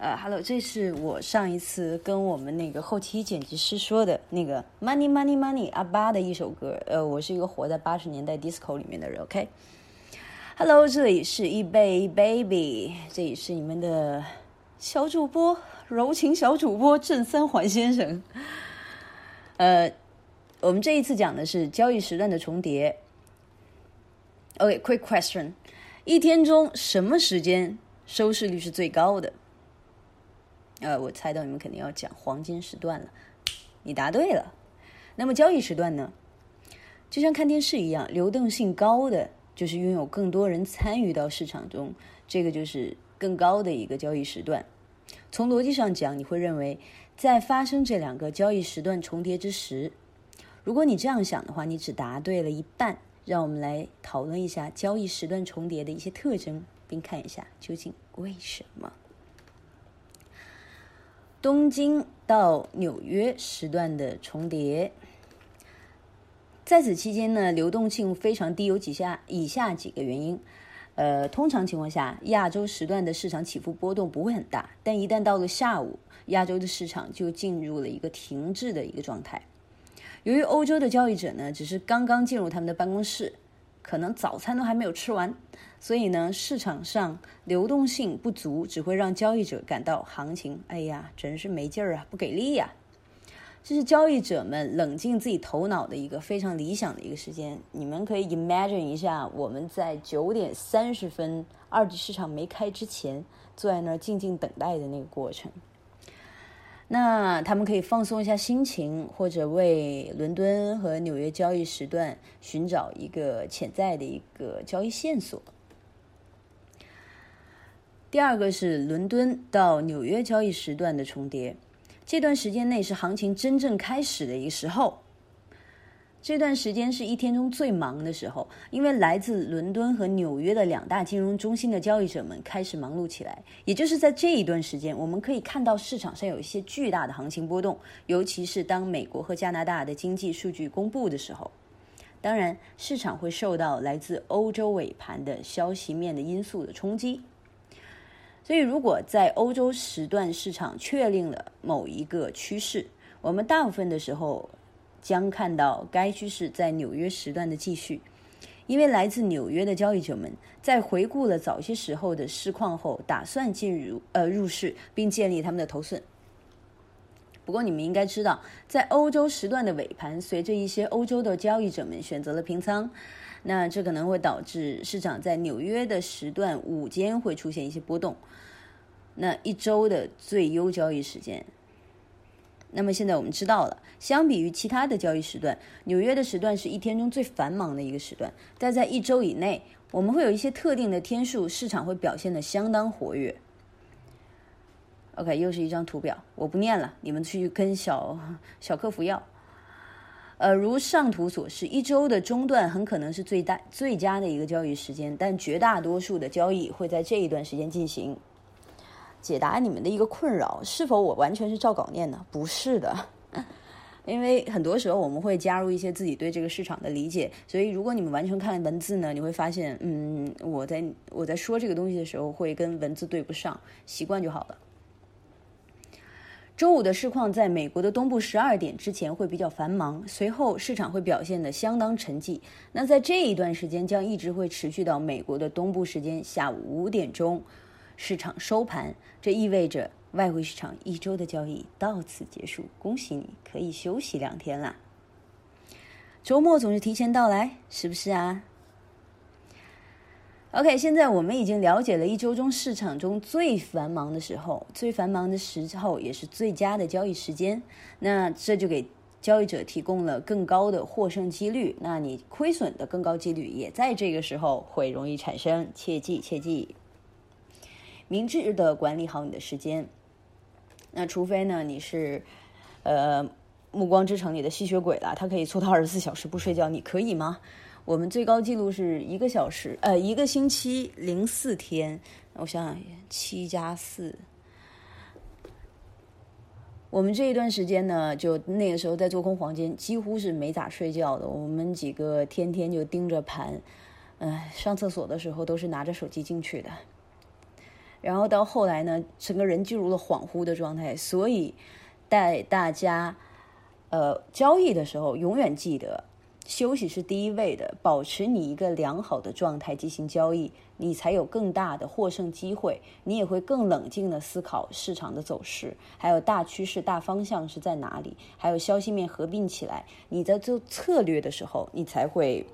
呃，Hello，这是我上一次跟我们那个后期剪辑师说的那个 Money Money Money 阿巴的一首歌。呃，我是一个活在八十年代 disco 里面的人。OK，Hello，这里是 E Bay Baby，这里是你们的小主播，柔情小主播郑三环先生。呃，我们这一次讲的是交易时段的重叠。OK，quick question，一天中什么时间收视率是最高的？呃，我猜到你们肯定要讲黄金时段了，你答对了。那么交易时段呢？就像看电视一样，流动性高的就是拥有更多人参与到市场中，这个就是更高的一个交易时段。从逻辑上讲，你会认为在发生这两个交易时段重叠之时，如果你这样想的话，你只答对了一半。让我们来讨论一下交易时段重叠的一些特征，并看一下究竟为什么。东京到纽约时段的重叠，在此期间呢，流动性非常低，有几下以下几个原因。呃，通常情况下，亚洲时段的市场起伏波动不会很大，但一旦到了下午，亚洲的市场就进入了一个停滞的一个状态。由于欧洲的交易者呢，只是刚刚进入他们的办公室，可能早餐都还没有吃完，所以呢，市场上流动性不足，只会让交易者感到行情，哎呀，真是没劲儿啊，不给力呀。这是交易者们冷静自己头脑的一个非常理想的一个时间。你们可以 imagine 一下，我们在九点三十分二级市场没开之前，坐在那儿静静等待的那个过程。那他们可以放松一下心情，或者为伦敦和纽约交易时段寻找一个潜在的一个交易线索。第二个是伦敦到纽约交易时段的重叠，这段时间内是行情真正开始的一个时候。这段时间是一天中最忙的时候，因为来自伦敦和纽约的两大金融中心的交易者们开始忙碌起来。也就是在这一段时间，我们可以看到市场上有一些巨大的行情波动，尤其是当美国和加拿大的经济数据公布的时候。当然，市场会受到来自欧洲尾盘的消息面的因素的冲击。所以，如果在欧洲时段市场确定了某一个趋势，我们大部分的时候。将看到该趋势在纽约时段的继续，因为来自纽约的交易者们在回顾了早些时候的市况后，打算进入呃入市并建立他们的头寸。不过你们应该知道，在欧洲时段的尾盘，随着一些欧洲的交易者们选择了平仓，那这可能会导致市场在纽约的时段午间会出现一些波动。那一周的最优交易时间。那么现在我们知道了，相比于其他的交易时段，纽约的时段是一天中最繁忙的一个时段。但在一周以内，我们会有一些特定的天数，市场会表现的相当活跃。OK，又是一张图表，我不念了，你们去跟小小客服要。呃，如上图所示，一周的中段很可能是最大最佳的一个交易时间，但绝大多数的交易会在这一段时间进行。解答你们的一个困扰：是否我完全是照稿念呢？不是的，因为很多时候我们会加入一些自己对这个市场的理解，所以如果你们完全看文字呢，你会发现，嗯，我在我在说这个东西的时候会跟文字对不上，习惯就好了。周五的市况在美国的东部十二点之前会比较繁忙，随后市场会表现的相当沉寂。那在这一段时间将一直会持续到美国的东部时间下午五点钟。市场收盘，这意味着外汇市场一周的交易到此结束。恭喜你，可以休息两天啦。周末总是提前到来，是不是啊？OK，现在我们已经了解了一周中市场中最繁忙的时候，最繁忙的时候也是最佳的交易时间。那这就给交易者提供了更高的获胜几率。那你亏损的更高几率也在这个时候会容易产生。切记，切记。明智的管理好你的时间，那除非呢你是，呃，《暮光之城》里的吸血鬼了，他可以做到二十四小时不睡觉，你可以吗？我们最高记录是一个小时，呃，一个星期零四天，我想想，七加四，我们这一段时间呢，就那个时候在做空黄金，几乎是没咋睡觉的，我们几个天天就盯着盘。嗯，上厕所的时候都是拿着手机进去的。然后到后来呢，整个人进入了恍惚的状态。所以，带大家，呃，交易的时候永远记得，休息是第一位的，保持你一个良好的状态进行交易，你才有更大的获胜机会。你也会更冷静的思考市场的走势，还有大趋势、大方向是在哪里，还有消息面合并起来，你在做策略的时候，你才会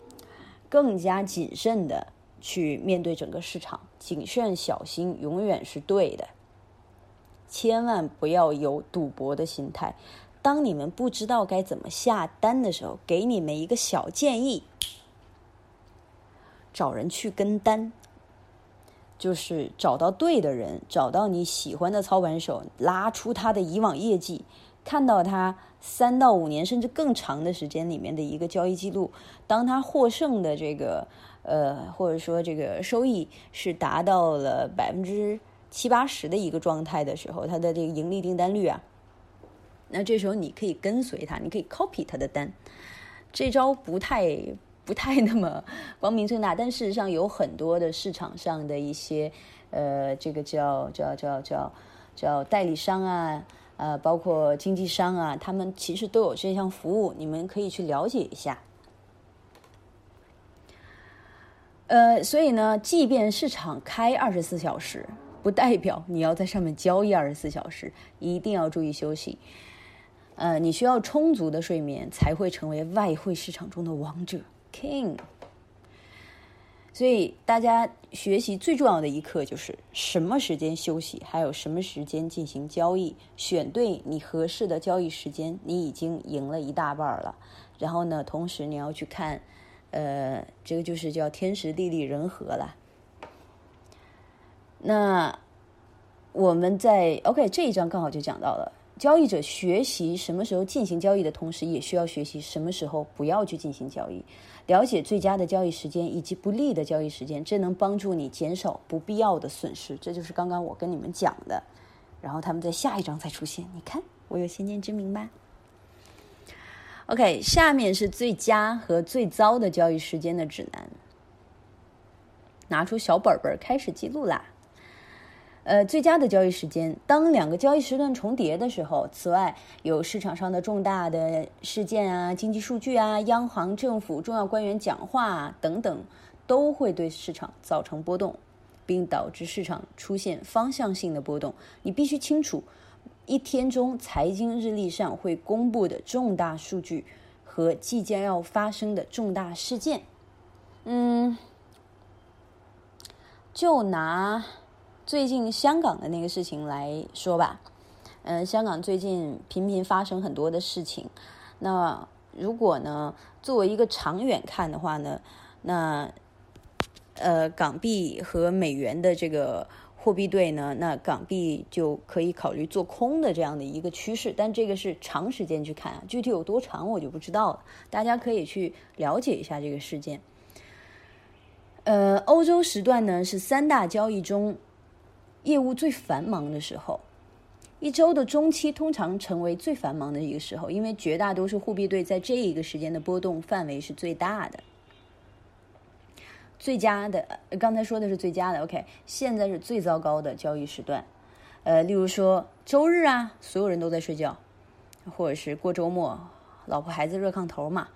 更加谨慎的。去面对整个市场，谨慎小心永远是对的。千万不要有赌博的心态。当你们不知道该怎么下单的时候，给你们一个小建议：找人去跟单，就是找到对的人，找到你喜欢的操盘手，拉出他的以往业绩，看到他三到五年甚至更长的时间里面的一个交易记录，当他获胜的这个。呃，或者说这个收益是达到了百分之七八十的一个状态的时候，它的这个盈利订单率啊，那这时候你可以跟随它，你可以 copy 它的单。这招不太不太那么光明正大，但事实上有很多的市场上的一些呃，这个叫叫叫叫叫代理商啊，呃，包括经纪商啊，他们其实都有这项服务，你们可以去了解一下。呃，所以呢，即便市场开二十四小时，不代表你要在上面交易二十四小时，一定要注意休息。呃，你需要充足的睡眠，才会成为外汇市场中的王者 King。所以大家学习最重要的一课就是什么时间休息，还有什么时间进行交易，选对你合适的交易时间，你已经赢了一大半了。然后呢，同时你要去看。呃，这个就是叫天时地利人和了。那我们在 OK 这一章刚好就讲到了，交易者学习什么时候进行交易的同时，也需要学习什么时候不要去进行交易，了解最佳的交易时间以及不利的交易时间，这能帮助你减少不必要的损失。这就是刚刚我跟你们讲的。然后他们在下一章才出现，你看我有先见之明吧。OK，下面是最佳和最糟的交易时间的指南。拿出小本本开始记录啦。呃，最佳的交易时间，当两个交易时段重叠的时候。此外，有市场上的重大的事件啊、经济数据啊、央行、政府重要官员讲话等等，都会对市场造成波动，并导致市场出现方向性的波动。你必须清楚。一天中，财经日历上会公布的重大数据和即将要发生的重大事件，嗯，就拿最近香港的那个事情来说吧，嗯，香港最近频频发生很多的事情，那如果呢，作为一个长远看的话呢，那呃，港币和美元的这个。货币对呢，那港币就可以考虑做空的这样的一个趋势，但这个是长时间去看啊，具体有多长我就不知道了。大家可以去了解一下这个事件。呃，欧洲时段呢是三大交易中业务最繁忙的时候，一周的中期通常成为最繁忙的一个时候，因为绝大多数货币对在这一个时间的波动范围是最大的。最佳的，刚才说的是最佳的，OK，现在是最糟糕的交易时段，呃，例如说周日啊，所有人都在睡觉，或者是过周末，老婆孩子热炕头嘛。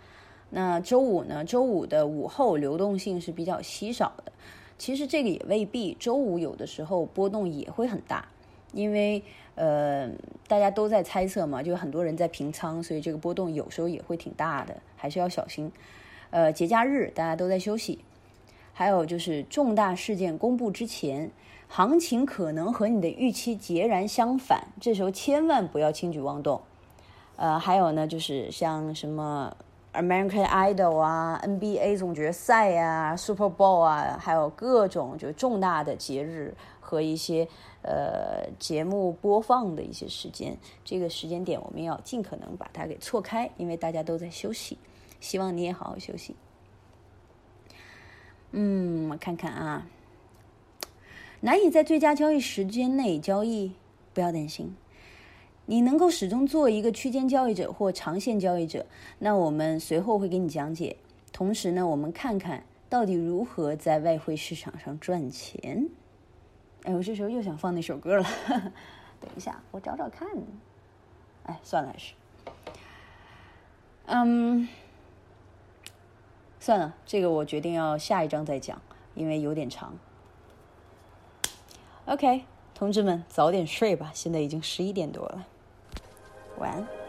那周五呢？周五的午后流动性是比较稀少的，其实这个也未必，周五有的时候波动也会很大，因为呃，大家都在猜测嘛，就很多人在平仓，所以这个波动有时候也会挺大的，还是要小心。呃，节假日大家都在休息。还有就是重大事件公布之前，行情可能和你的预期截然相反，这时候千万不要轻举妄动。呃，还有呢，就是像什么 American Idol 啊、NBA 总决赛啊、Super Bowl 啊，还有各种就重大的节日和一些呃节目播放的一些时间，这个时间点我们要尽可能把它给错开，因为大家都在休息。希望你也好好休息。嗯，我看看啊，难以在最佳交易时间内交易，不要担心，你能够始终做一个区间交易者或长线交易者。那我们随后会给你讲解。同时呢，我们看看到底如何在外汇市场上赚钱？哎，我这时候又想放那首歌了。等一下，我找找看。哎，算了，还是，嗯，算了，这个我决定要下一章再讲，因为有点长。OK，同志们，早点睡吧，现在已经十一点多了，晚安。